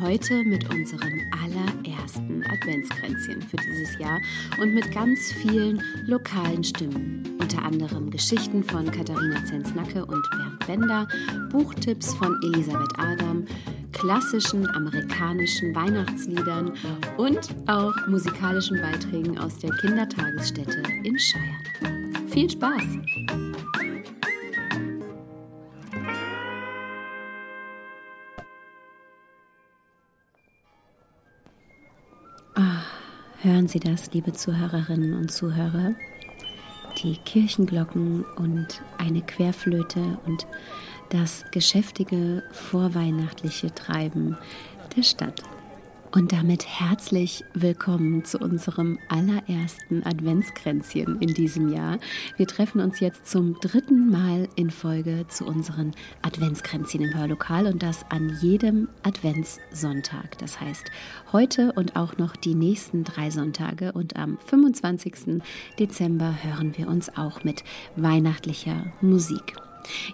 Heute mit unserem allerersten Adventskränzchen für dieses Jahr und mit ganz vielen lokalen Stimmen. Unter anderem Geschichten von Katharina Zenznacke und Bernd Bender, Buchtipps von Elisabeth Adam, klassischen amerikanischen Weihnachtsliedern und auch musikalischen Beiträgen aus der Kindertagesstätte in Scheiern. Viel Spaß! Hören Sie das, liebe Zuhörerinnen und Zuhörer? Die Kirchenglocken und eine Querflöte und das geschäftige vorweihnachtliche Treiben der Stadt. Und damit herzlich willkommen zu unserem allerersten Adventskränzchen in diesem Jahr. Wir treffen uns jetzt zum dritten Mal in Folge zu unseren Adventskränzchen im Hörlokal und das an jedem Adventssonntag. Das heißt, heute und auch noch die nächsten drei Sonntage und am 25. Dezember hören wir uns auch mit weihnachtlicher Musik.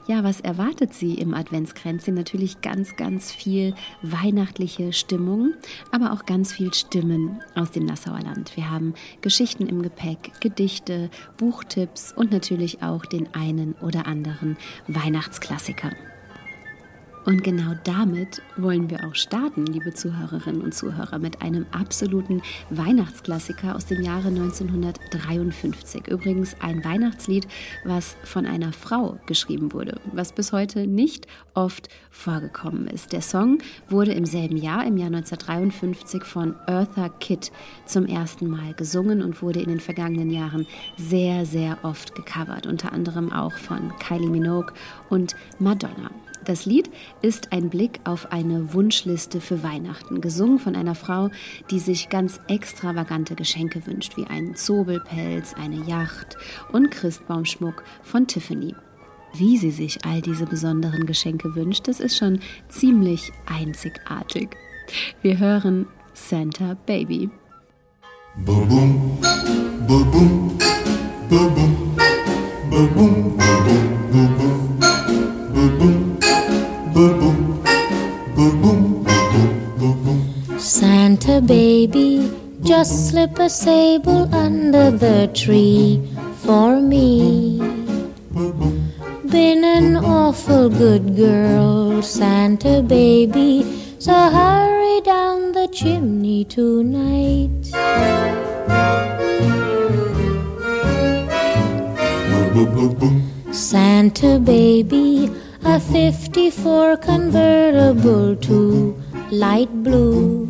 Ja, was erwartet Sie im Adventskränzchen? Natürlich ganz, ganz viel weihnachtliche Stimmung, aber auch ganz viel Stimmen aus dem Nassauer Land. Wir haben Geschichten im Gepäck, Gedichte, Buchtipps und natürlich auch den einen oder anderen Weihnachtsklassiker. Und genau damit wollen wir auch starten, liebe Zuhörerinnen und Zuhörer, mit einem absoluten Weihnachtsklassiker aus dem Jahre 1953. Übrigens ein Weihnachtslied, was von einer Frau geschrieben wurde, was bis heute nicht oft vorgekommen ist. Der Song wurde im selben Jahr, im Jahr 1953, von Eartha Kitt zum ersten Mal gesungen und wurde in den vergangenen Jahren sehr, sehr oft gecovert, unter anderem auch von Kylie Minogue und Madonna. Das Lied ist ein Blick auf eine Wunschliste für Weihnachten, gesungen von einer Frau, die sich ganz extravagante Geschenke wünscht, wie einen Zobelpelz, eine Yacht und Christbaumschmuck von Tiffany. Wie sie sich all diese besonderen Geschenke wünscht, das ist schon ziemlich einzigartig. Wir hören Santa Baby. Boom, boom, boom, boom, boom, boom, Santa baby, just slip a sable under the tree for me. Been an awful good girl, Santa baby, so hurry down the chimney tonight. Santa baby, a 54 convertible to light blue.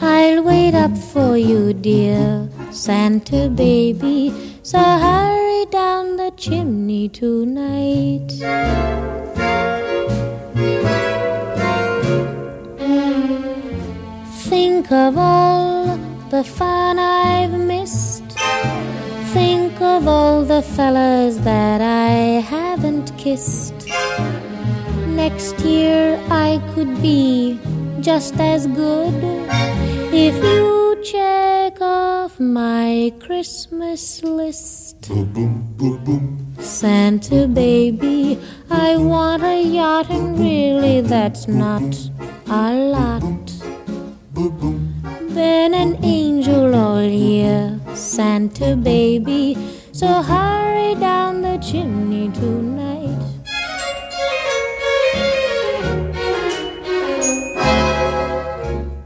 I'll wait up for you, dear Santa baby. So hurry down the chimney tonight. Think of all the fun I've missed think of all the fellas that I haven't kissed. Next year I could be just as good if you check off my Christmas list. Santa baby, I want a yacht, and really that's not a lot. Been an angel all year Santa baby, so hurry down the chimney tonight.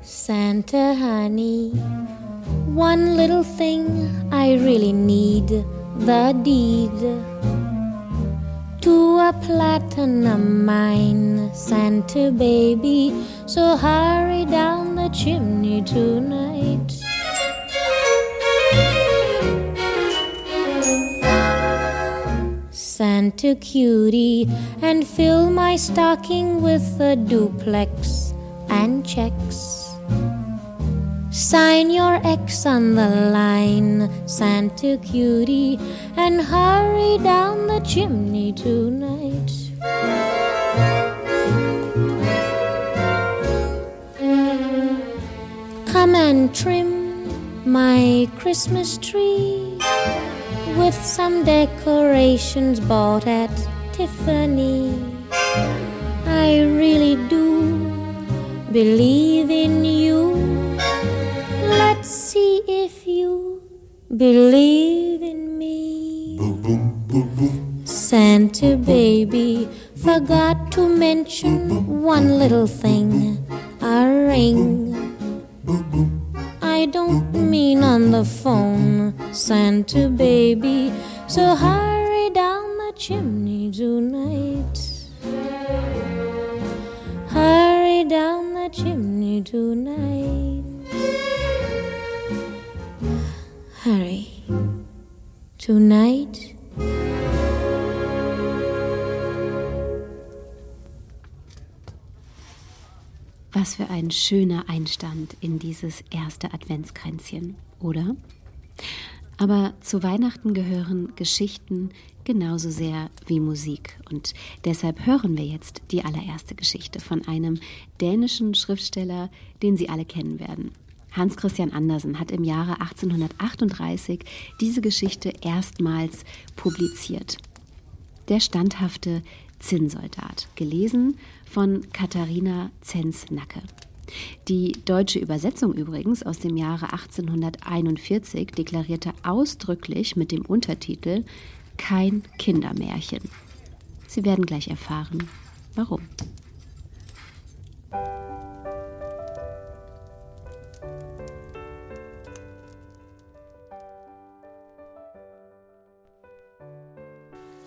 Santa honey, one little thing I really need the deed to a platinum mine, Santa baby, so hurry down chimney tonight. Santa cutie and fill my stocking with a duplex and checks. Sign your X on the line, Santa cutie, and hurry down the chimney tonight. Come and trim my Christmas tree with some decorations bought at Tiffany. I really do believe in you. Let's see if you believe in me. Santa baby forgot to mention one little thing a ring. I don't mean on the phone, Santa baby. So hurry down the chimney Was für ein schöner Einstand in dieses erste Adventskränzchen, oder? Aber zu Weihnachten gehören Geschichten genauso sehr wie Musik. Und deshalb hören wir jetzt die allererste Geschichte von einem dänischen Schriftsteller, den Sie alle kennen werden. Hans Christian Andersen hat im Jahre 1838 diese Geschichte erstmals publiziert. Der standhafte Zinnsoldat, gelesen von Katharina Zenz-Nacke. Die deutsche Übersetzung übrigens aus dem Jahre 1841 deklarierte ausdrücklich mit dem Untertitel Kein Kindermärchen. Sie werden gleich erfahren, warum.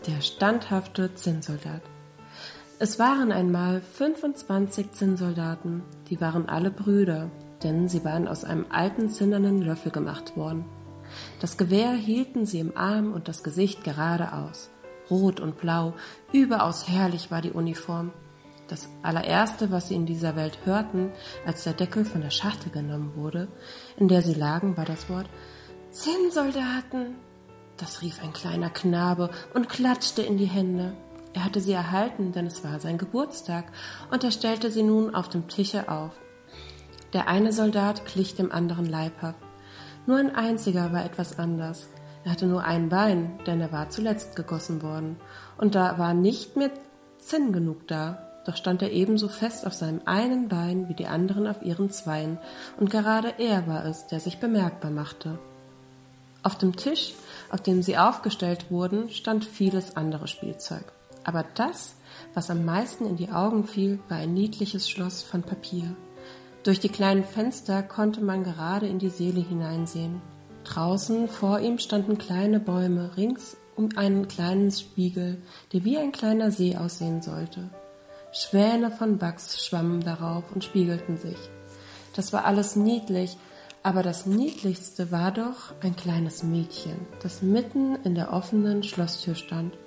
Der standhafte Zinnsoldat. Es waren einmal 25 Zinnsoldaten, die waren alle Brüder, denn sie waren aus einem alten zinnernen Löffel gemacht worden. Das Gewehr hielten sie im Arm und das Gesicht geradeaus. Rot und blau, überaus herrlich war die Uniform. Das allererste, was sie in dieser Welt hörten, als der Deckel von der Schachtel genommen wurde, in der sie lagen, war das Wort Zinnsoldaten. Das rief ein kleiner Knabe und klatschte in die Hände. Er hatte sie erhalten, denn es war sein Geburtstag, und er stellte sie nun auf dem Tische auf. Der eine Soldat glich dem anderen leibhaft. Nur ein einziger war etwas anders. Er hatte nur ein Bein, denn er war zuletzt gegossen worden, und da war nicht mehr Zinn genug da. Doch stand er ebenso fest auf seinem einen Bein wie die anderen auf ihren zweien, und gerade er war es, der sich bemerkbar machte. Auf dem Tisch auf dem sie aufgestellt wurden, stand vieles andere Spielzeug. Aber das, was am meisten in die Augen fiel, war ein niedliches Schloss von Papier. Durch die kleinen Fenster konnte man gerade in die Seele hineinsehen. Draußen vor ihm standen kleine Bäume rings um einen kleinen Spiegel, der wie ein kleiner See aussehen sollte. Schwäne von Wachs schwammen darauf und spiegelten sich. Das war alles niedlich, aber das Niedlichste war doch ein kleines Mädchen, das mitten in der offenen Schlosstür stand.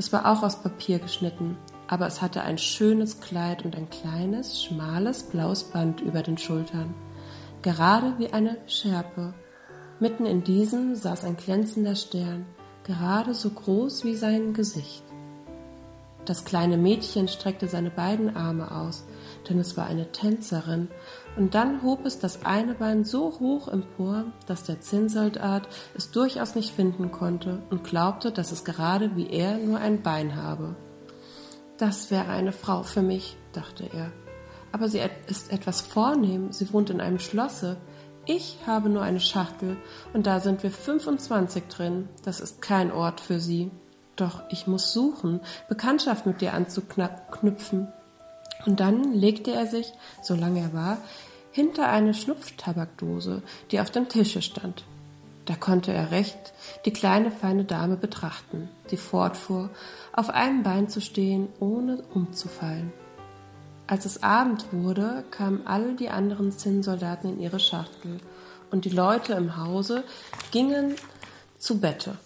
Es war auch aus Papier geschnitten, aber es hatte ein schönes Kleid und ein kleines, schmales blaues Band über den Schultern, gerade wie eine Schärpe. Mitten in diesem saß ein glänzender Stern, gerade so groß wie sein Gesicht. Das kleine Mädchen streckte seine beiden Arme aus, denn es war eine Tänzerin, und dann hob es das eine Bein so hoch empor, dass der Zinnsoldat es durchaus nicht finden konnte und glaubte, dass es gerade wie er nur ein Bein habe. Das wäre eine Frau für mich, dachte er. Aber sie ist etwas vornehm, sie wohnt in einem Schlosse. Ich habe nur eine Schachtel und da sind wir 25 drin. Das ist kein Ort für sie. Doch ich muss suchen, Bekanntschaft mit dir anzuknüpfen. Und dann legte er sich, solange er war, hinter eine Schnupftabakdose, die auf dem Tische stand. Da konnte er recht die kleine feine Dame betrachten, die fortfuhr, auf einem Bein zu stehen, ohne umzufallen. Als es Abend wurde, kamen alle die anderen Zinnsoldaten in ihre Schachtel, und die Leute im Hause gingen zu Bette.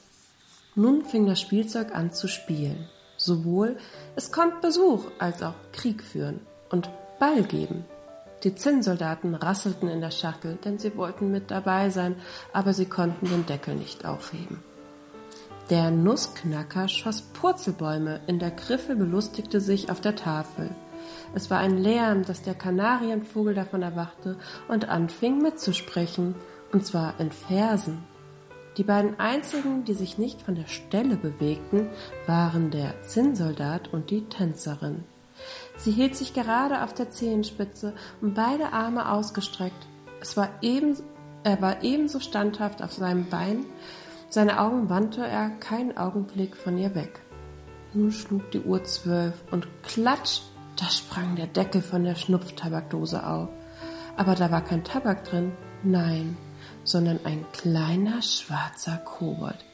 Nun fing das Spielzeug an zu spielen. Sowohl es kommt Besuch als auch Krieg führen und Ball geben. Die Zinnsoldaten rasselten in der Schachtel, denn sie wollten mit dabei sein, aber sie konnten den Deckel nicht aufheben. Der Nussknacker schoss Purzelbäume, in der Griffel belustigte sich auf der Tafel. Es war ein Lärm, dass der Kanarienvogel davon erwachte und anfing mitzusprechen, und zwar in Versen. Die beiden einzigen, die sich nicht von der Stelle bewegten, waren der Zinnsoldat und die Tänzerin. Sie hielt sich gerade auf der Zehenspitze und beide Arme ausgestreckt. Es war eben, er war ebenso standhaft auf seinem Bein, seine Augen wandte er keinen Augenblick von ihr weg. Nun schlug die Uhr zwölf und klatsch, da sprang der Deckel von der Schnupftabakdose auf. Aber da war kein Tabak drin, nein, sondern ein kleiner schwarzer Kobold.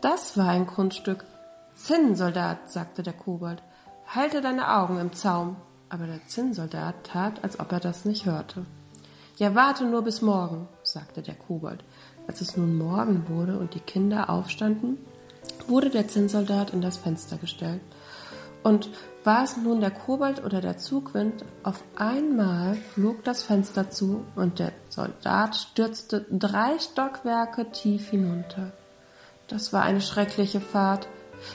Das war ein Kunststück. Zinnsoldat, sagte der Kobold, halte deine Augen im Zaum. Aber der Zinnsoldat tat, als ob er das nicht hörte. Ja, warte nur bis morgen, sagte der Kobold. Als es nun Morgen wurde und die Kinder aufstanden, wurde der Zinnsoldat in das Fenster gestellt. Und war es nun der Kobold oder der Zugwind, auf einmal flog das Fenster zu und der Soldat stürzte drei Stockwerke tief hinunter. Das war eine schreckliche Fahrt.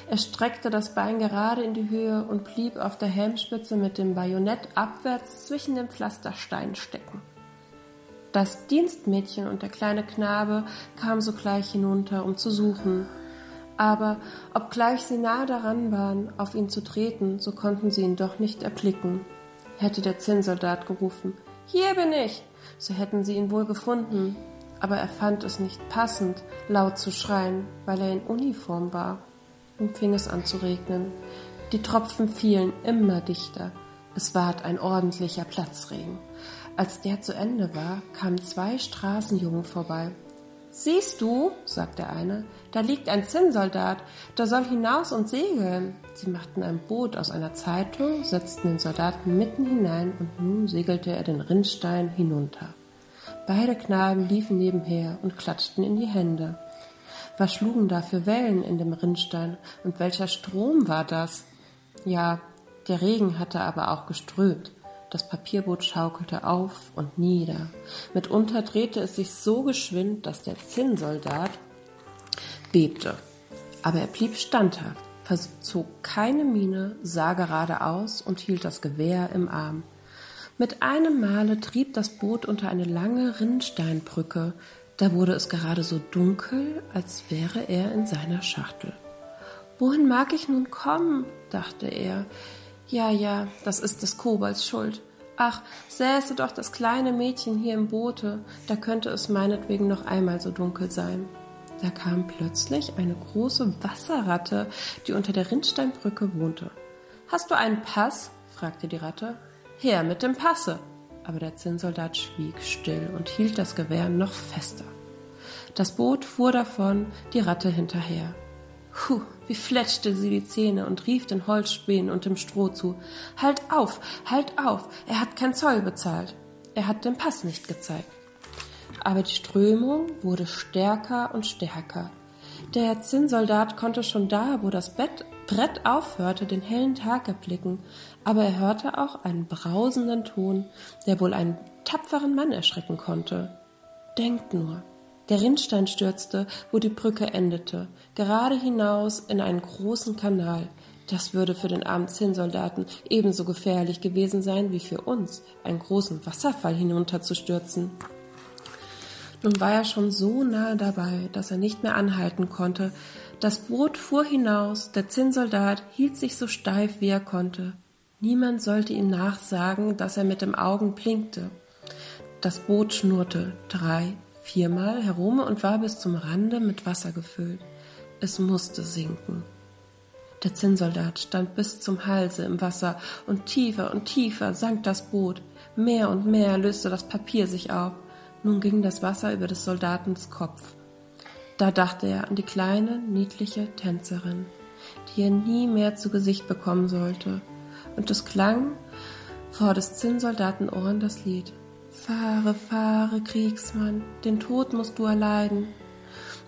Er streckte das Bein gerade in die Höhe und blieb auf der Helmspitze mit dem Bajonett abwärts zwischen den Pflastersteinen stecken. Das Dienstmädchen und der kleine Knabe kamen sogleich hinunter, um zu suchen. Aber obgleich sie nahe daran waren, auf ihn zu treten, so konnten sie ihn doch nicht erblicken. Hätte der Zinnsoldat gerufen, hier bin ich, so hätten sie ihn wohl gefunden. Aber er fand es nicht passend, laut zu schreien, weil er in Uniform war. Nun fing es an zu regnen. Die Tropfen fielen immer dichter. Es ward ein ordentlicher Platzregen. Als der zu Ende war, kamen zwei Straßenjungen vorbei. Siehst du, sagte eine, da liegt ein Zinnsoldat, der soll hinaus und segeln. Sie machten ein Boot aus einer Zeitung, setzten den Soldaten mitten hinein und nun segelte er den Rinnstein hinunter. Beide Knaben liefen nebenher und klatschten in die Hände. Was schlugen da für Wellen in dem Rinnstein und welcher Strom war das? Ja, der Regen hatte aber auch geströmt. Das Papierboot schaukelte auf und nieder. Mitunter drehte es sich so geschwind, dass der Zinnsoldat bebte. Aber er blieb standhaft, verzog keine Miene, sah geradeaus und hielt das Gewehr im Arm. Mit einem Male trieb das Boot unter eine lange Rinnsteinbrücke. Da wurde es gerade so dunkel, als wäre er in seiner Schachtel. Wohin mag ich nun kommen? dachte er. Ja, ja, das ist des Kobolds Schuld. Ach, säße doch das kleine Mädchen hier im Boote, da könnte es meinetwegen noch einmal so dunkel sein. Da kam plötzlich eine große Wasserratte, die unter der Rinnsteinbrücke wohnte. Hast du einen Pass? fragte die Ratte. Her mit dem Passe. Aber der Zinnsoldat schwieg still und hielt das Gewehr noch fester. Das Boot fuhr davon, die Ratte hinterher. Puh, wie fletschte sie die Zähne und rief den Holzspänen und dem Stroh zu. Halt auf, halt auf, er hat kein Zoll bezahlt. Er hat den Pass nicht gezeigt. Aber die Strömung wurde stärker und stärker. Der Zinnsoldat konnte schon da, wo das Bett, Brett aufhörte, den hellen Tag erblicken, aber er hörte auch einen brausenden Ton, der wohl einen tapferen Mann erschrecken konnte. Denkt nur, der Rinnstein stürzte, wo die Brücke endete, gerade hinaus in einen großen Kanal. Das würde für den armen Zinnsoldaten ebenso gefährlich gewesen sein wie für uns, einen großen Wasserfall hinunterzustürzen. Nun war er schon so nahe dabei, dass er nicht mehr anhalten konnte. Das Boot fuhr hinaus, der Zinnsoldat hielt sich so steif, wie er konnte. Niemand sollte ihm nachsagen, dass er mit dem Augen blinkte. Das Boot schnurrte drei, viermal herum und war bis zum Rande mit Wasser gefüllt. Es musste sinken. Der Zinnsoldat stand bis zum Halse im Wasser und tiefer und tiefer sank das Boot. Mehr und mehr löste das Papier sich auf. Nun ging das Wasser über des Soldatens Kopf. Da dachte er an die kleine, niedliche Tänzerin, die er nie mehr zu Gesicht bekommen sollte. Und es klang vor des Zinnsoldaten Ohren das Lied. Fahre, fahre, Kriegsmann, den Tod musst du erleiden.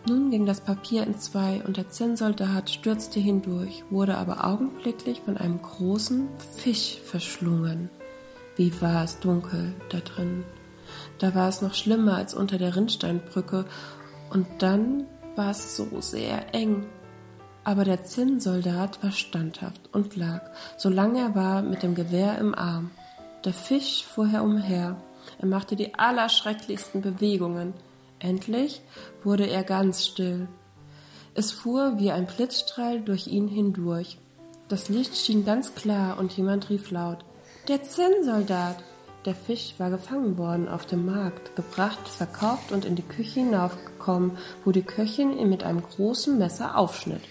Nun ging das Papier in zwei und der Zinnsoldat stürzte hindurch, wurde aber augenblicklich von einem großen Fisch verschlungen. Wie war es dunkel da drin. Da war es noch schlimmer als unter der Rinnsteinbrücke und dann war es so sehr eng. Aber der Zinnsoldat war standhaft und lag, solange er war, mit dem Gewehr im Arm. Der Fisch fuhr herumher. Er machte die allerschrecklichsten Bewegungen. Endlich wurde er ganz still. Es fuhr wie ein Blitzstrahl durch ihn hindurch. Das Licht schien ganz klar und jemand rief laut: Der Zinnsoldat! Der Fisch war gefangen worden auf dem Markt, gebracht, verkauft und in die Küche hinaufgekommen, wo die Köchin ihn mit einem großen Messer aufschnitt.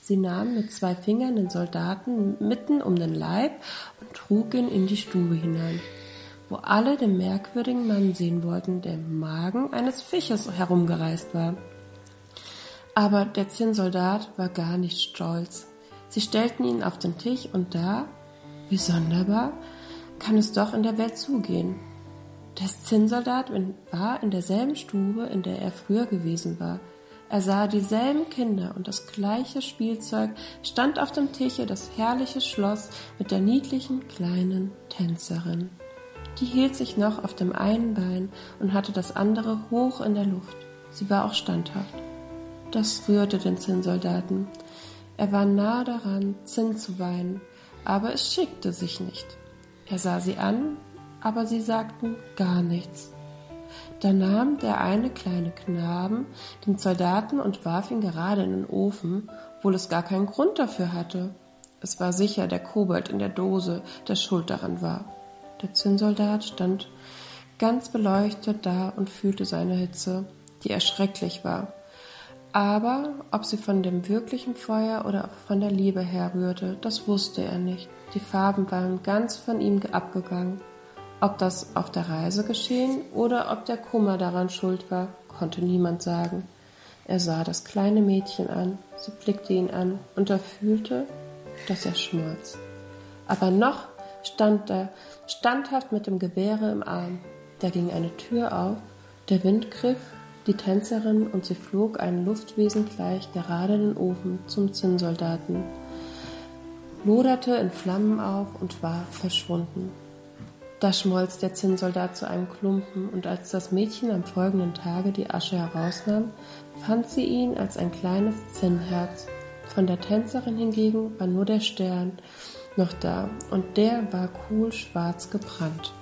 Sie nahm mit zwei Fingern den Soldaten mitten um den Leib und trug ihn in die Stube hinein, wo alle den merkwürdigen Mann sehen wollten, der im Magen eines Fisches herumgereist war. Aber der Zinnsoldat war gar nicht stolz. Sie stellten ihn auf den Tisch und da, wie sonderbar, kann es doch in der Welt zugehen. Der Zinnsoldat war in derselben Stube, in der er früher gewesen war. Er sah dieselben Kinder und das gleiche Spielzeug, stand auf dem Tische das herrliche Schloss mit der niedlichen kleinen Tänzerin. Die hielt sich noch auf dem einen Bein und hatte das andere hoch in der Luft. Sie war auch standhaft. Das rührte den Zinnsoldaten. Er war nahe daran, Zinn zu weinen, aber es schickte sich nicht. Er sah sie an, aber sie sagten gar nichts. Da nahm der eine kleine Knaben den Soldaten und warf ihn gerade in den Ofen, obwohl es gar keinen Grund dafür hatte. Es war sicher der Kobold in der Dose, der schuld daran war. Der Zinnsoldat stand ganz beleuchtet da und fühlte seine Hitze, die erschrecklich war. Aber ob sie von dem wirklichen Feuer oder von der Liebe herrührte, das wusste er nicht. Die Farben waren ganz von ihm abgegangen. Ob das auf der Reise geschehen oder ob der Kummer daran schuld war, konnte niemand sagen. Er sah das kleine Mädchen an, sie blickte ihn an und er fühlte, dass er schmolz. Aber noch stand er standhaft mit dem Gewehre im Arm. Da ging eine Tür auf, der Wind griff die Tänzerin und sie flog einem Luftwesen gleich gerade in den Ofen zum Zinnsoldaten loderte in Flammen auf und war verschwunden. Da schmolz der Zinnsoldat zu einem Klumpen, und als das Mädchen am folgenden Tage die Asche herausnahm, fand sie ihn als ein kleines Zinnherz. Von der Tänzerin hingegen war nur der Stern noch da, und der war kohlschwarz gebrannt.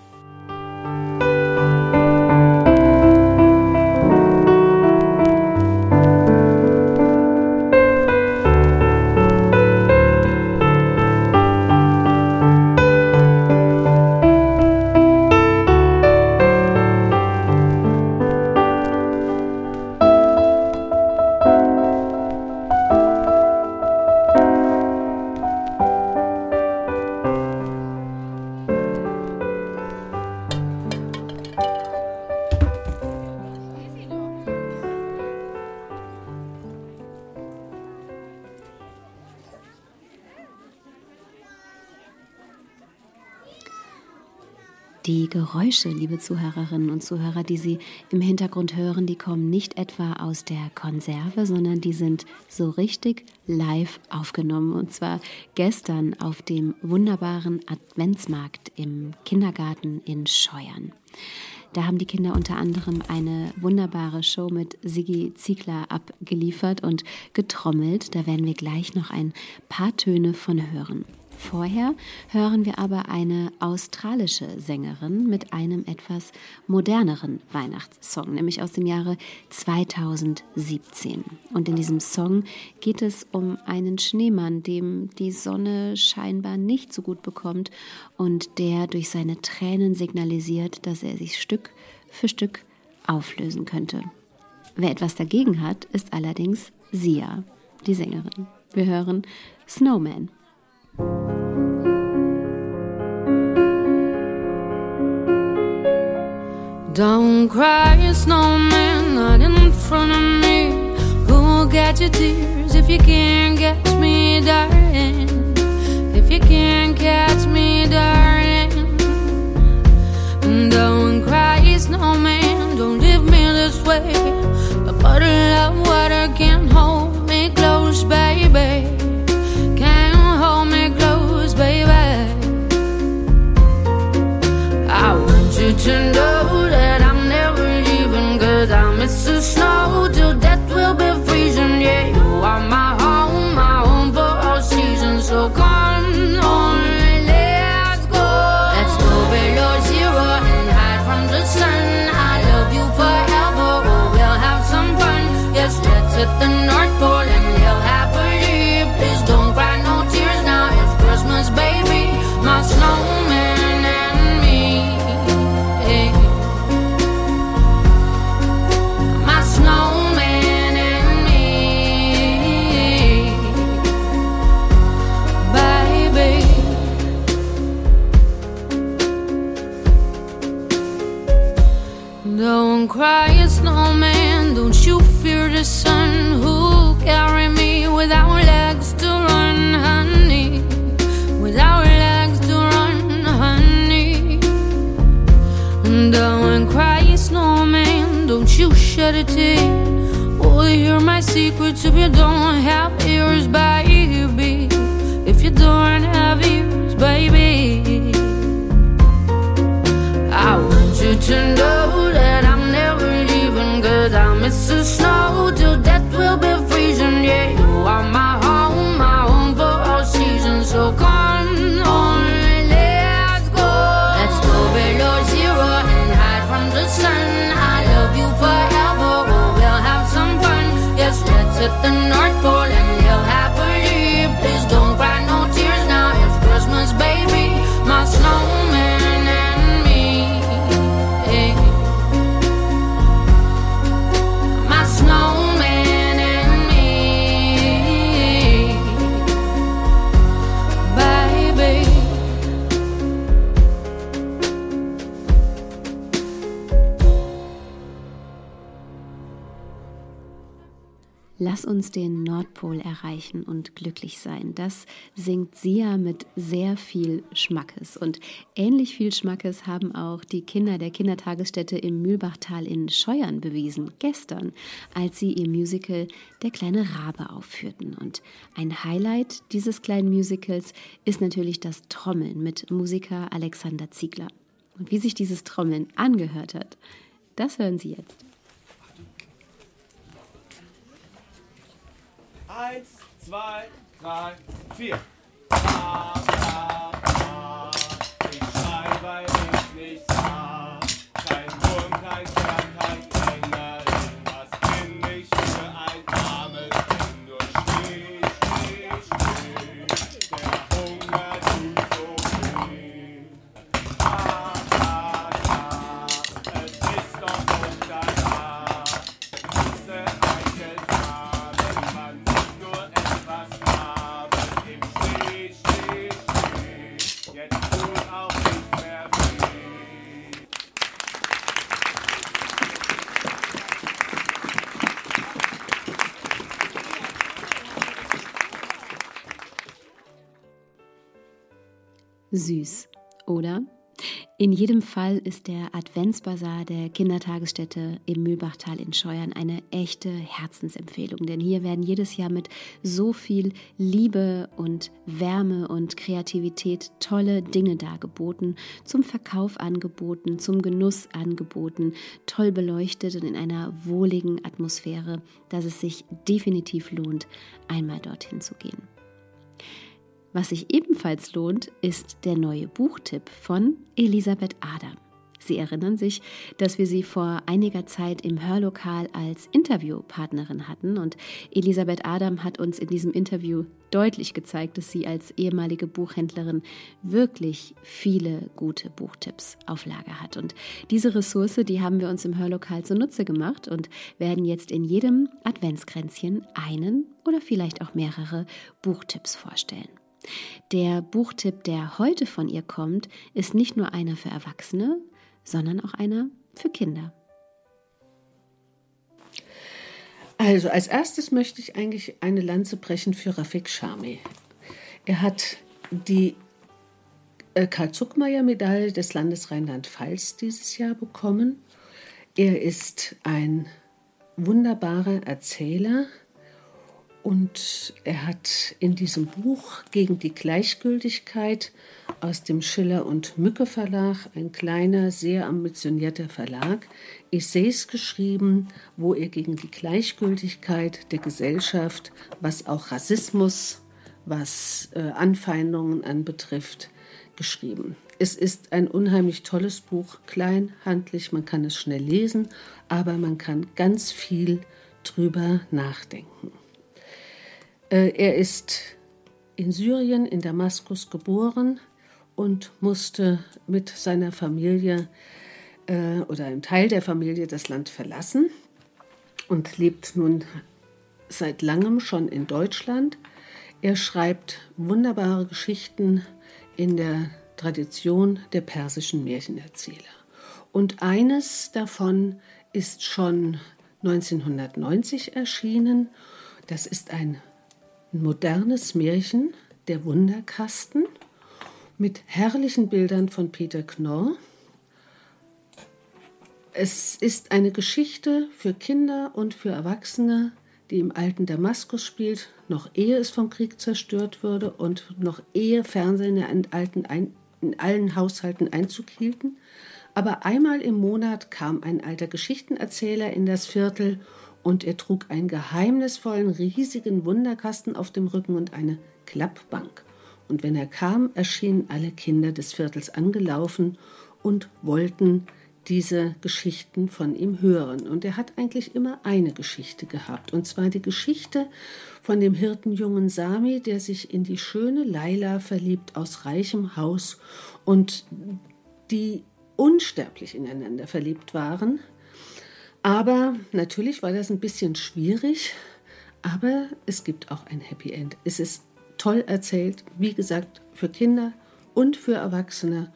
Geräusche, liebe Zuhörerinnen und Zuhörer, die Sie im Hintergrund hören, die kommen nicht etwa aus der Konserve, sondern die sind so richtig live aufgenommen. Und zwar gestern auf dem wunderbaren Adventsmarkt im Kindergarten in Scheuern. Da haben die Kinder unter anderem eine wunderbare Show mit Sigi Ziegler abgeliefert und getrommelt. Da werden wir gleich noch ein paar Töne von hören. Vorher hören wir aber eine australische Sängerin mit einem etwas moderneren Weihnachtssong, nämlich aus dem Jahre 2017. Und in diesem Song geht es um einen Schneemann, dem die Sonne scheinbar nicht so gut bekommt und der durch seine Tränen signalisiert, dass er sich Stück für Stück auflösen könnte. Wer etwas dagegen hat, ist allerdings Sia, die Sängerin. Wir hören Snowman. Don't cry, snowman, not in front of me. Who'll get your tears if you can't catch me, darling? If you can't catch me, darling. Don't cry, snowman, don't leave me this way. Lass uns den Nordpol erreichen und glücklich sein. Das singt Sia mit sehr viel Schmackes. Und ähnlich viel Schmackes haben auch die Kinder der Kindertagesstätte im Mühlbachtal in Scheuern bewiesen, gestern, als sie ihr Musical Der kleine Rabe aufführten. Und ein Highlight dieses kleinen Musicals ist natürlich das Trommeln mit Musiker Alexander Ziegler. Und wie sich dieses Trommeln angehört hat, das hören Sie jetzt. Eins, zwei, drei, vier. Ah, ah. Ich schrei, weil ich nichts hab. Kein Wurm, kein Stern, süß, oder? In jedem Fall ist der Adventsbasar der Kindertagesstätte im Mühlbachtal in Scheuern eine echte Herzensempfehlung, denn hier werden jedes Jahr mit so viel Liebe und Wärme und Kreativität tolle Dinge dargeboten, zum Verkauf angeboten, zum Genuss angeboten, toll beleuchtet und in einer wohligen Atmosphäre, dass es sich definitiv lohnt, einmal dorthin zu gehen. Was sich ebenfalls lohnt, ist der neue Buchtipp von Elisabeth Adam. Sie erinnern sich, dass wir sie vor einiger Zeit im Hörlokal als Interviewpartnerin hatten und Elisabeth Adam hat uns in diesem Interview deutlich gezeigt, dass sie als ehemalige Buchhändlerin wirklich viele gute Buchtipps auf Lager hat. Und diese Ressource, die haben wir uns im Hörlokal zunutze gemacht und werden jetzt in jedem Adventskränzchen einen oder vielleicht auch mehrere Buchtipps vorstellen. Der Buchtipp, der heute von ihr kommt, ist nicht nur einer für Erwachsene, sondern auch einer für Kinder. Also als erstes möchte ich eigentlich eine Lanze brechen für Rafik Shami. Er hat die äh, Karl-Zuckmeier-Medaille des Landes Rheinland-Pfalz dieses Jahr bekommen. Er ist ein wunderbarer Erzähler und er hat in diesem Buch gegen die Gleichgültigkeit aus dem Schiller und Mücke Verlag, ein kleiner, sehr ambitionierter Verlag, Essays geschrieben, wo er gegen die Gleichgültigkeit der Gesellschaft, was auch Rassismus, was äh, Anfeindungen anbetrifft, geschrieben. Es ist ein unheimlich tolles Buch, klein, handlich, man kann es schnell lesen, aber man kann ganz viel drüber nachdenken. Äh, Er ist in Syrien, in Damaskus geboren und musste mit seiner Familie äh, oder einem Teil der Familie das Land verlassen und lebt nun seit langem schon in Deutschland. Er schreibt wunderbare Geschichten in der Tradition der persischen Märchenerzähler. Und eines davon ist schon 1990 erschienen. Das ist ein modernes Märchen, Der Wunderkasten, mit herrlichen Bildern von Peter Knorr. es ist eine Geschichte für Kinder und für Erwachsene, die im alten Damaskus spielt, noch ehe es vom Krieg zerstört wurde und noch ehe Fernsehen in, alten ein, in allen Haushalten Einzug hielten. Aber einmal im Monat kam ein alter Geschichtenerzähler in das Viertel und er trug einen geheimnisvollen, riesigen Wunderkasten auf dem Rücken und eine Klappbank. Und wenn er kam, erschienen alle Kinder des Viertels angelaufen und wollten diese Geschichten von ihm hören. Und er hat eigentlich immer eine Geschichte gehabt, und zwar die Geschichte von dem Hirtenjungen Sami, der sich in die schöne Laila verliebt aus reichem Haus und die unsterblich ineinander verliebt waren. Aber natürlich war das ein bisschen schwierig, aber es gibt auch ein Happy End. Es ist toll erzählt, wie gesagt, für Kinder und für Erwachsene.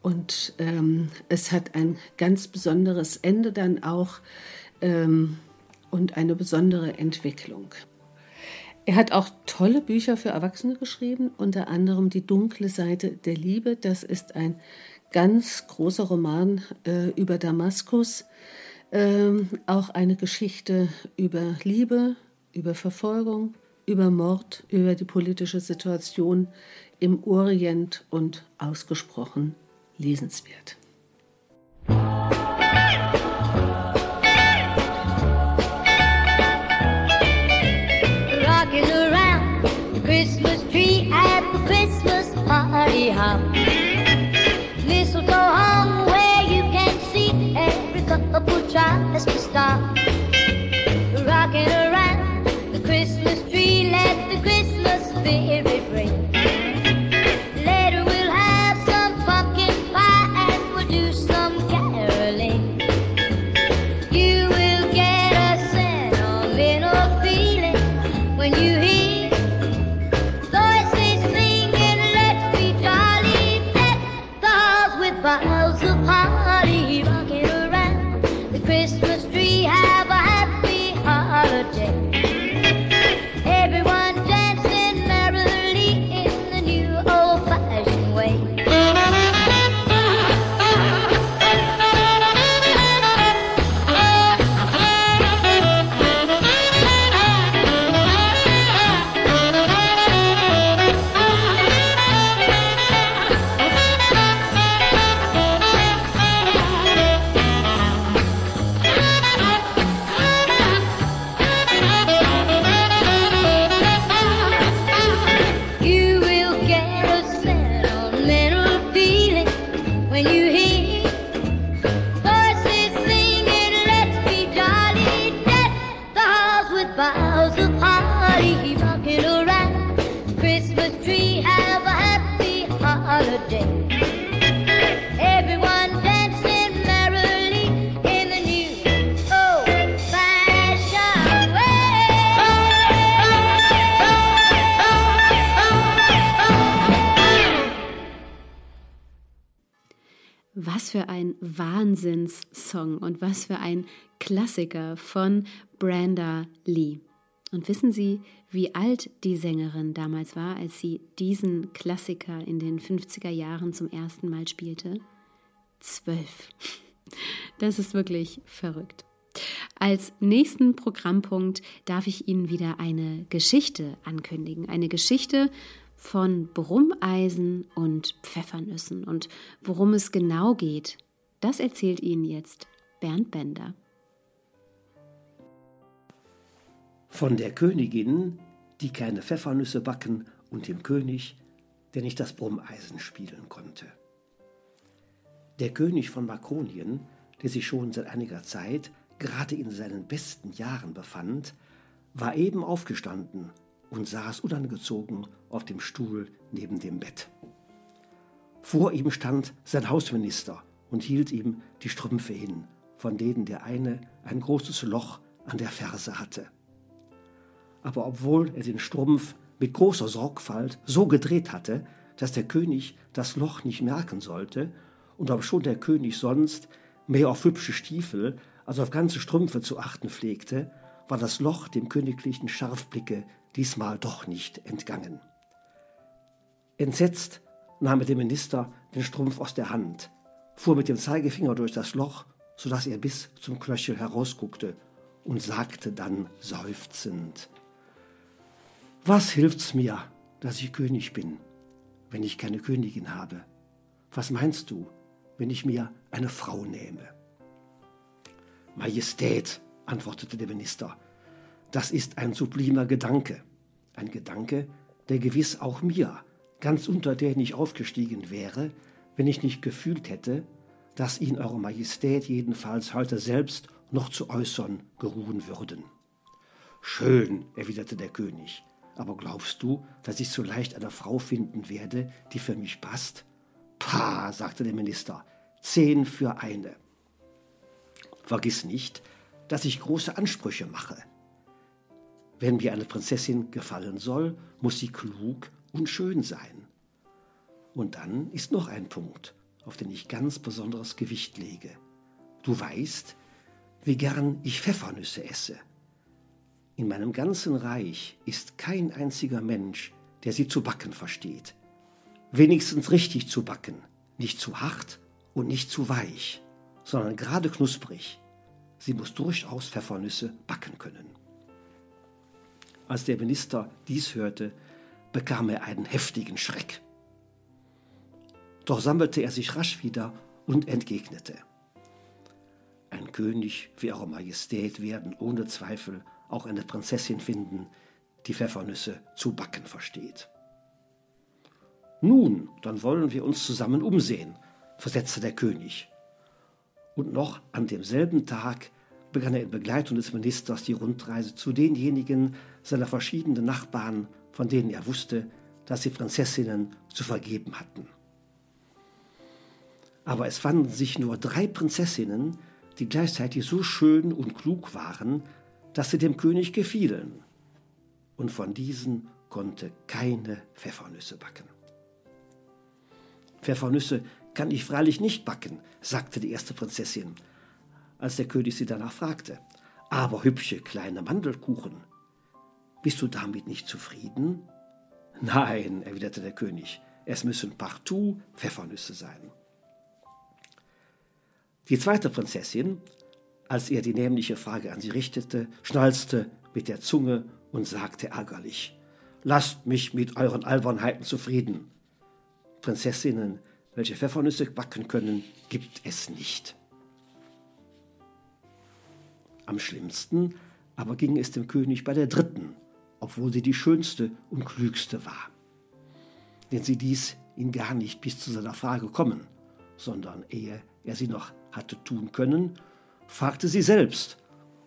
Und ähm, es hat ein ganz besonderes Ende dann auch ähm, und eine besondere Entwicklung. Er hat auch tolle Bücher für Erwachsene geschrieben, unter anderem Die dunkle Seite der Liebe. Das ist ein ganz großer Roman äh, über Damaskus. Ähm, auch eine Geschichte über Liebe, über Verfolgung, über Mord, über die politische Situation im Orient und ausgesprochen lesenswert. Für ein Wahnsinnssong und was für ein Klassiker von Brenda Lee. Und wissen Sie, wie alt die Sängerin damals war, als sie diesen Klassiker in den 50er Jahren zum ersten Mal spielte? Zwölf. Das ist wirklich verrückt. Als nächsten Programmpunkt darf ich Ihnen wieder eine Geschichte ankündigen. Eine Geschichte von Brummeisen und Pfeffernüssen. Und worum es genau geht, das erzählt Ihnen jetzt Bernd Bender. Von der Königin, die keine Pfeffernüsse backen, und dem König, der nicht das Brummeisen spielen konnte. Der König von Makonien, der sich schon seit einiger Zeit gerade in seinen besten Jahren befand, war eben aufgestanden und saß unangezogen auf dem Stuhl neben dem Bett. Vor ihm stand sein Hausminister und hielt ihm die Strümpfe hin, von denen der eine ein großes Loch an der Ferse hatte. Aber obwohl er den Strumpf mit großer Sorgfalt so gedreht hatte, dass der König das Loch nicht merken sollte, und obschon der König sonst mehr auf hübsche Stiefel als auf ganze Strümpfe zu achten pflegte, war das Loch dem königlichen Scharfblicke diesmal doch nicht entgangen. Entsetzt nahm er dem Minister den Strumpf aus der Hand, fuhr mit dem Zeigefinger durch das Loch, so dass er bis zum Knöchel herausguckte und sagte dann seufzend, Was hilft's mir, dass ich König bin, wenn ich keine Königin habe? Was meinst du, wenn ich mir eine Frau nehme? Majestät, antwortete der Minister, das ist ein sublimer Gedanke, ein Gedanke, der gewiss auch mir, ganz unter der nicht aufgestiegen wäre, wenn ich nicht gefühlt hätte, dass ihn Eure Majestät jedenfalls heute selbst noch zu äußern geruhen würden. Schön, erwiderte der König, aber glaubst du, dass ich so leicht eine Frau finden werde, die für mich passt? Pah, sagte der Minister, zehn für eine. Vergiss nicht, dass ich große Ansprüche mache. Wenn mir eine Prinzessin gefallen soll, muss sie klug und schön sein. Und dann ist noch ein Punkt, auf den ich ganz besonderes Gewicht lege. Du weißt, wie gern ich Pfeffernüsse esse. In meinem ganzen Reich ist kein einziger Mensch, der sie zu backen versteht. Wenigstens richtig zu backen, nicht zu hart und nicht zu weich, sondern gerade knusprig. Sie muss durchaus Pfeffernüsse backen können. Als der Minister dies hörte, bekam er einen heftigen Schreck. Doch sammelte er sich rasch wieder und entgegnete. Ein König wie Eure Majestät werden ohne Zweifel auch eine Prinzessin finden, die Pfeffernüsse zu backen versteht. Nun, dann wollen wir uns zusammen umsehen, versetzte der König. Und noch an demselben Tag begann er in Begleitung des Ministers die Rundreise zu denjenigen seiner verschiedenen Nachbarn, von denen er wusste, dass sie Prinzessinnen zu vergeben hatten. Aber es fanden sich nur drei Prinzessinnen, die gleichzeitig so schön und klug waren, dass sie dem König gefielen. Und von diesen konnte keine Pfeffernüsse backen. Pfeffernüsse kann ich freilich nicht backen, sagte die erste Prinzessin, als der König sie danach fragte. Aber hübsche kleine Mandelkuchen. Bist du damit nicht zufrieden? Nein, erwiderte der König, es müssen partout Pfeffernüsse sein. Die zweite Prinzessin, als er die nämliche Frage an sie richtete, schnalzte mit der Zunge und sagte ärgerlich, Lasst mich mit euren Albernheiten zufrieden. Prinzessinnen, welche Pfeffernüsse backen können, gibt es nicht. Am schlimmsten aber ging es dem König bei der dritten, obwohl sie die schönste und klügste war. Denn sie ließ ihn gar nicht bis zu seiner Frage kommen, sondern ehe er sie noch hatte tun können, fragte sie selbst,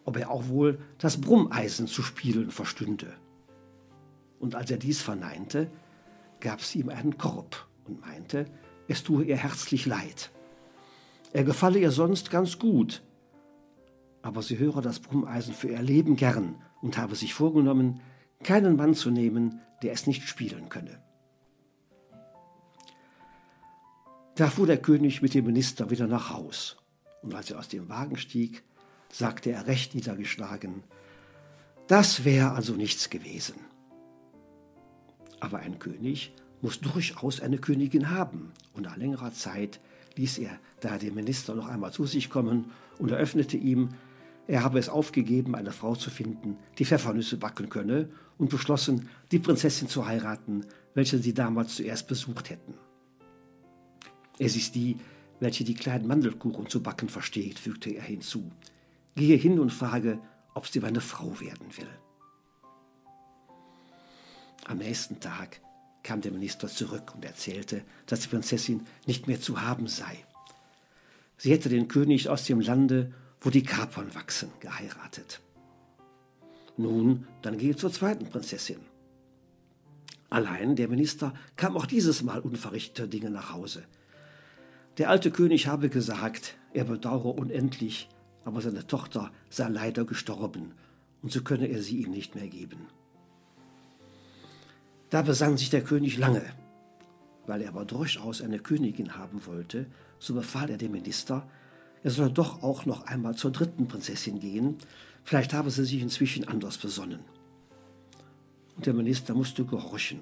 ob er auch wohl das Brummeisen zu spielen verstünde. Und als er dies verneinte, gab sie ihm einen Korb und meinte, es tue ihr herzlich leid. Er gefalle ihr sonst ganz gut, aber sie höre das Brummeisen für ihr Leben gern und habe sich vorgenommen, keinen Mann zu nehmen, der es nicht spielen könne. Da fuhr der König mit dem Minister wieder nach Haus, und als er aus dem Wagen stieg, sagte er recht niedergeschlagen, das wäre also nichts gewesen. Aber ein König muss durchaus eine Königin haben, und nach längerer Zeit ließ er da den Minister noch einmal zu sich kommen und eröffnete ihm, er habe es aufgegeben, eine Frau zu finden, die Pfeffernüsse backen könne, und beschlossen, die Prinzessin zu heiraten, welche sie damals zuerst besucht hätten. Es ist die, welche die kleinen Mandelkuchen zu backen versteht, fügte er hinzu. Gehe hin und frage, ob sie meine Frau werden will. Am nächsten Tag kam der Minister zurück und erzählte, dass die Prinzessin nicht mehr zu haben sei. Sie hätte den König aus dem Lande, wo die Kapern wachsen, geheiratet. Nun, dann gehe zur zweiten Prinzessin. Allein der Minister kam auch dieses Mal unverrichteter Dinge nach Hause. Der alte König habe gesagt, er bedauere unendlich, aber seine Tochter sei leider gestorben, und so könne er sie ihm nicht mehr geben. Da besann sich der König lange. Weil er aber durchaus eine Königin haben wollte, so befahl er dem Minister, er solle doch auch noch einmal zur dritten Prinzessin gehen, vielleicht habe sie sich inzwischen anders besonnen. Und der Minister musste gehorchen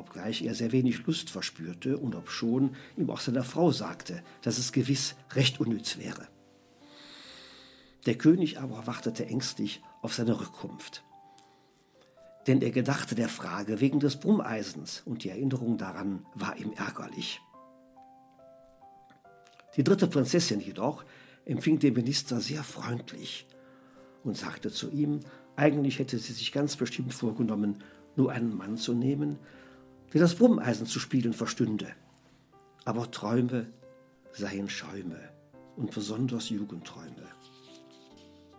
obgleich er sehr wenig Lust verspürte und obschon ihm auch seine Frau sagte, dass es gewiss recht unnütz wäre. Der König aber wartete ängstlich auf seine Rückkunft. Denn er gedachte der Frage wegen des Brummeisens und die Erinnerung daran war ihm ärgerlich. Die dritte Prinzessin jedoch empfing den Minister sehr freundlich und sagte zu ihm, eigentlich hätte sie sich ganz bestimmt vorgenommen, nur einen Mann zu nehmen, der das Brummeisen zu spielen verstünde. Aber Träume seien Schäume und besonders Jugendträume.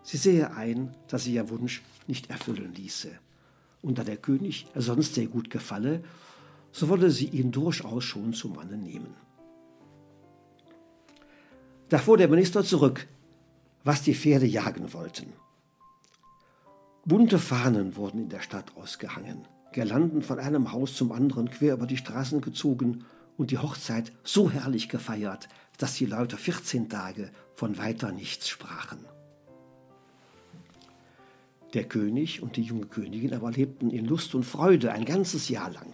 Sie sehe ein, dass sie ihr Wunsch nicht erfüllen ließe. Und da der König sonst sehr gut gefalle, so wolle sie ihn durchaus schon zum Manne nehmen. Da fuhr der Minister zurück, was die Pferde jagen wollten. Bunte Fahnen wurden in der Stadt ausgehangen, Girlanden von einem Haus zum anderen quer über die Straßen gezogen und die Hochzeit so herrlich gefeiert, dass die Leute 14 Tage von weiter nichts sprachen. Der König und die junge Königin aber lebten in Lust und Freude ein ganzes Jahr lang.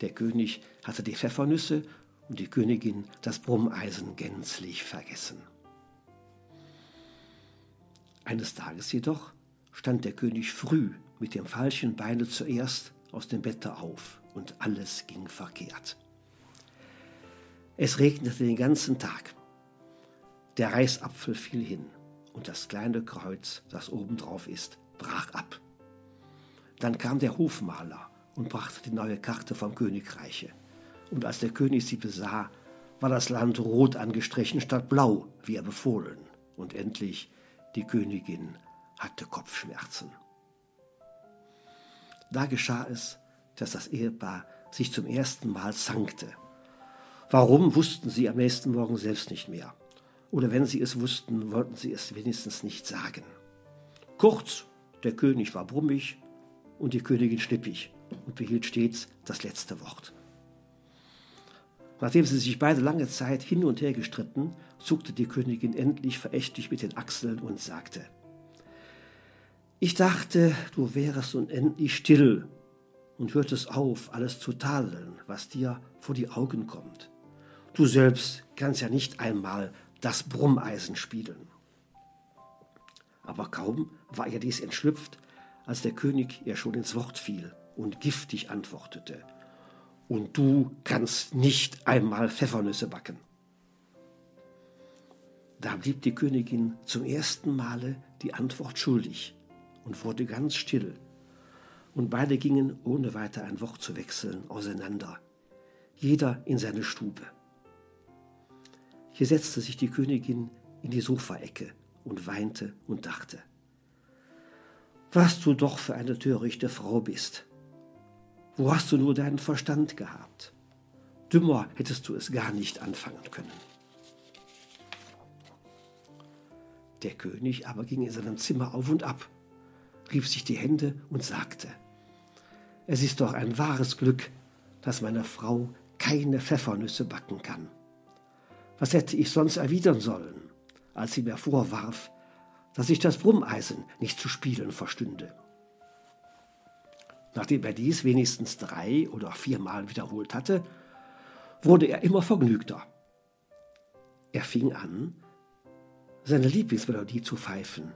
Der König hatte die Pfeffernüsse und die Königin das Brummeisen gänzlich vergessen. Eines Tages jedoch stand der König früh mit dem falschen Beine zuerst aus dem Bette auf und alles ging verkehrt. Es regnete den ganzen Tag. Der Reisapfel fiel hin und das kleine Kreuz, das obendrauf ist, brach ab. Dann kam der Hofmaler und brachte die neue Karte vom Königreiche. Und als der König sie besah, war das Land rot angestrichen statt blau, wie er befohlen. Und endlich die Königin hatte Kopfschmerzen. Da geschah es, dass das Ehepaar sich zum ersten Mal zankte Warum wussten sie am nächsten Morgen selbst nicht mehr. Oder wenn sie es wussten, wollten sie es wenigstens nicht sagen. Kurz, der König war brummig und die Königin schnippig und behielt stets das letzte Wort. Nachdem sie sich beide lange Zeit hin und her gestritten, zuckte die Königin endlich verächtlich mit den Achseln und sagte, Ich dachte, du wärest unendlich still und hörtest auf, alles zu tadeln, was dir vor die Augen kommt. Du selbst kannst ja nicht einmal das Brummeisen spielen. Aber kaum war ihr dies entschlüpft, als der König ihr schon ins Wort fiel und giftig antwortete. Und du kannst nicht einmal Pfeffernüsse backen. Da blieb die Königin zum ersten Male die Antwort schuldig und wurde ganz still. Und beide gingen, ohne weiter ein Wort zu wechseln, auseinander, jeder in seine Stube. Hier setzte sich die Königin in die Sofaecke und weinte und dachte, was du doch für eine törichte Frau bist. Wo hast du nur deinen Verstand gehabt? Dümmer hättest du es gar nicht anfangen können. Der König aber ging in seinem Zimmer auf und ab, rieb sich die Hände und sagte, es ist doch ein wahres Glück, dass meine Frau keine Pfeffernüsse backen kann. Was hätte ich sonst erwidern sollen, als sie mir vorwarf, dass ich das Brummeisen nicht zu spielen verstünde? Nachdem er dies wenigstens drei oder viermal wiederholt hatte, wurde er immer vergnügter. Er fing an, seine Lieblingsmelodie zu pfeifen,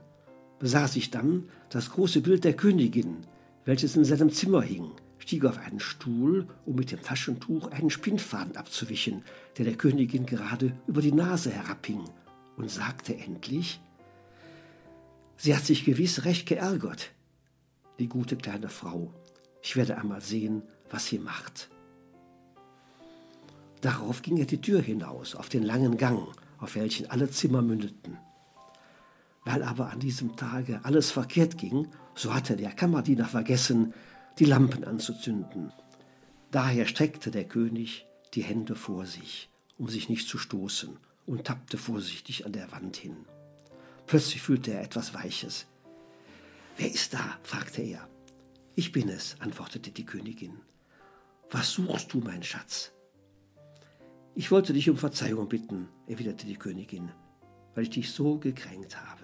besah sich dann das große Bild der Königin, welches in seinem Zimmer hing, stieg auf einen Stuhl, um mit dem Taschentuch einen Spinnfaden abzuwischen, der der Königin gerade über die Nase herabhing, und sagte endlich, Sie hat sich gewiss recht geärgert, die gute kleine Frau. Ich werde einmal sehen, was sie macht. Darauf ging er die Tür hinaus, auf den langen Gang, auf welchen alle Zimmer mündeten. Weil aber an diesem Tage alles verkehrt ging, so hatte der Kammerdiener vergessen, die Lampen anzuzünden. Daher streckte der König die Hände vor sich, um sich nicht zu stoßen, und tappte vorsichtig an der Wand hin. Plötzlich fühlte er etwas Weiches. Wer ist da? fragte er. Ich bin es, antwortete die Königin. Was suchst du, mein Schatz? Ich wollte dich um Verzeihung bitten, erwiderte die Königin, weil ich dich so gekränkt habe.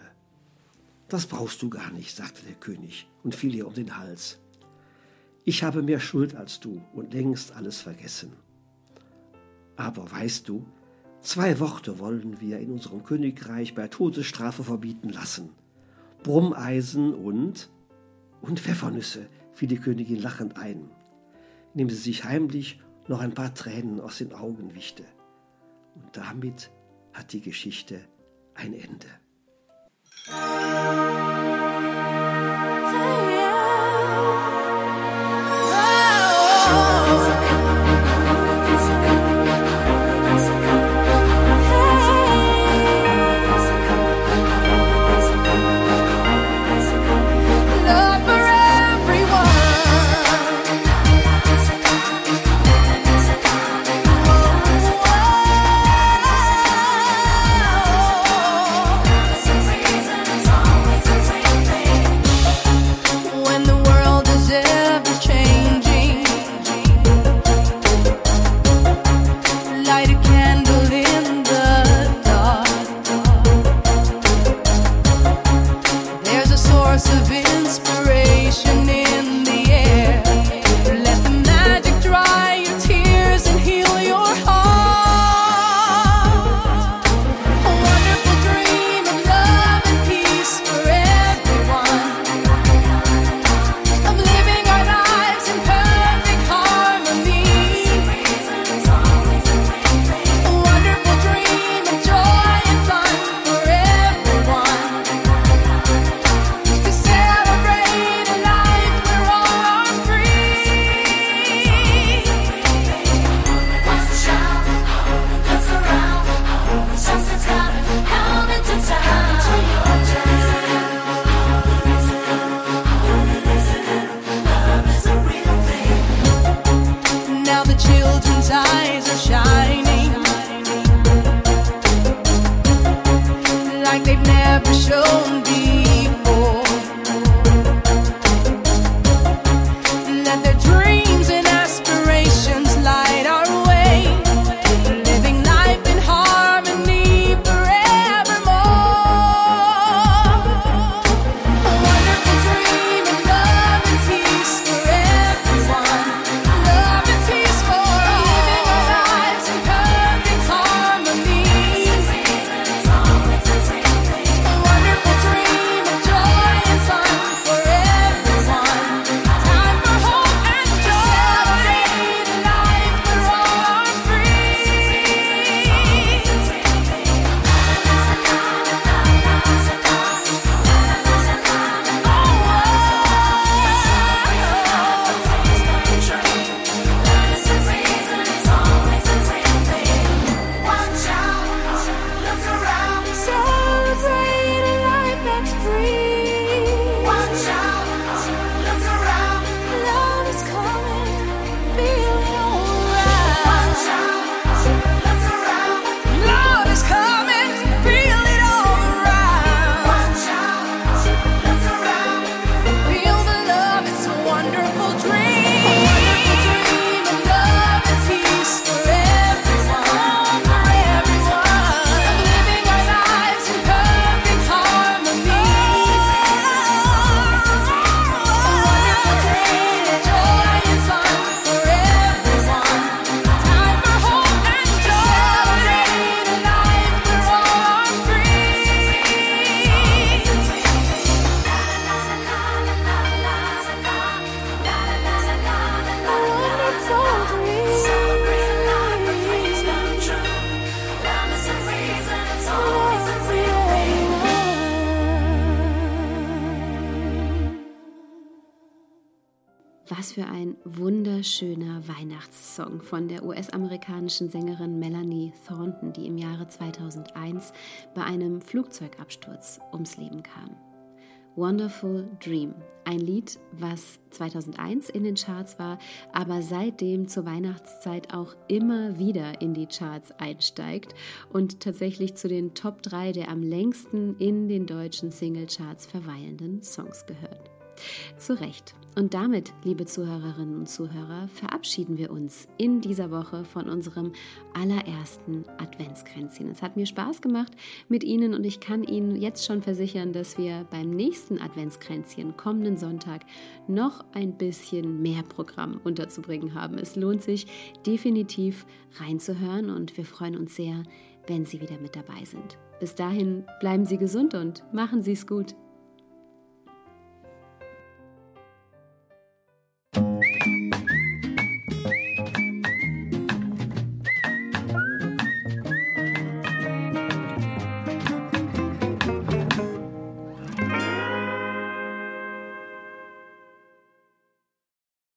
Das brauchst du gar nicht, sagte der König und fiel ihr um den Hals. Ich habe mehr Schuld als du und längst alles vergessen. Aber weißt du, Zwei Worte wollen wir in unserem Königreich bei Todesstrafe verbieten lassen. Brummeisen und und Pfeffernüsse, fiel die Königin lachend ein, indem sie sich heimlich noch ein paar Tränen aus den Augen wischte. Und damit hat die Geschichte ein Ende. Love Für ein wunderschöner Weihnachtssong von der US-amerikanischen Sängerin Melanie Thornton, die im Jahre 2001 bei einem Flugzeugabsturz ums Leben kam. Wonderful Dream, ein Lied, was 2001 in den Charts war, aber seitdem zur Weihnachtszeit auch immer wieder in die Charts einsteigt und tatsächlich zu den Top 3 der am längsten in den deutschen Singlecharts verweilenden Songs gehört. Zu Recht. Und damit, liebe Zuhörerinnen und Zuhörer, verabschieden wir uns in dieser Woche von unserem allerersten Adventskränzchen. Es hat mir Spaß gemacht mit Ihnen und ich kann Ihnen jetzt schon versichern, dass wir beim nächsten Adventskränzchen kommenden Sonntag noch ein bisschen mehr Programm unterzubringen haben. Es lohnt sich definitiv reinzuhören und wir freuen uns sehr, wenn Sie wieder mit dabei sind. Bis dahin bleiben Sie gesund und machen Sie es gut.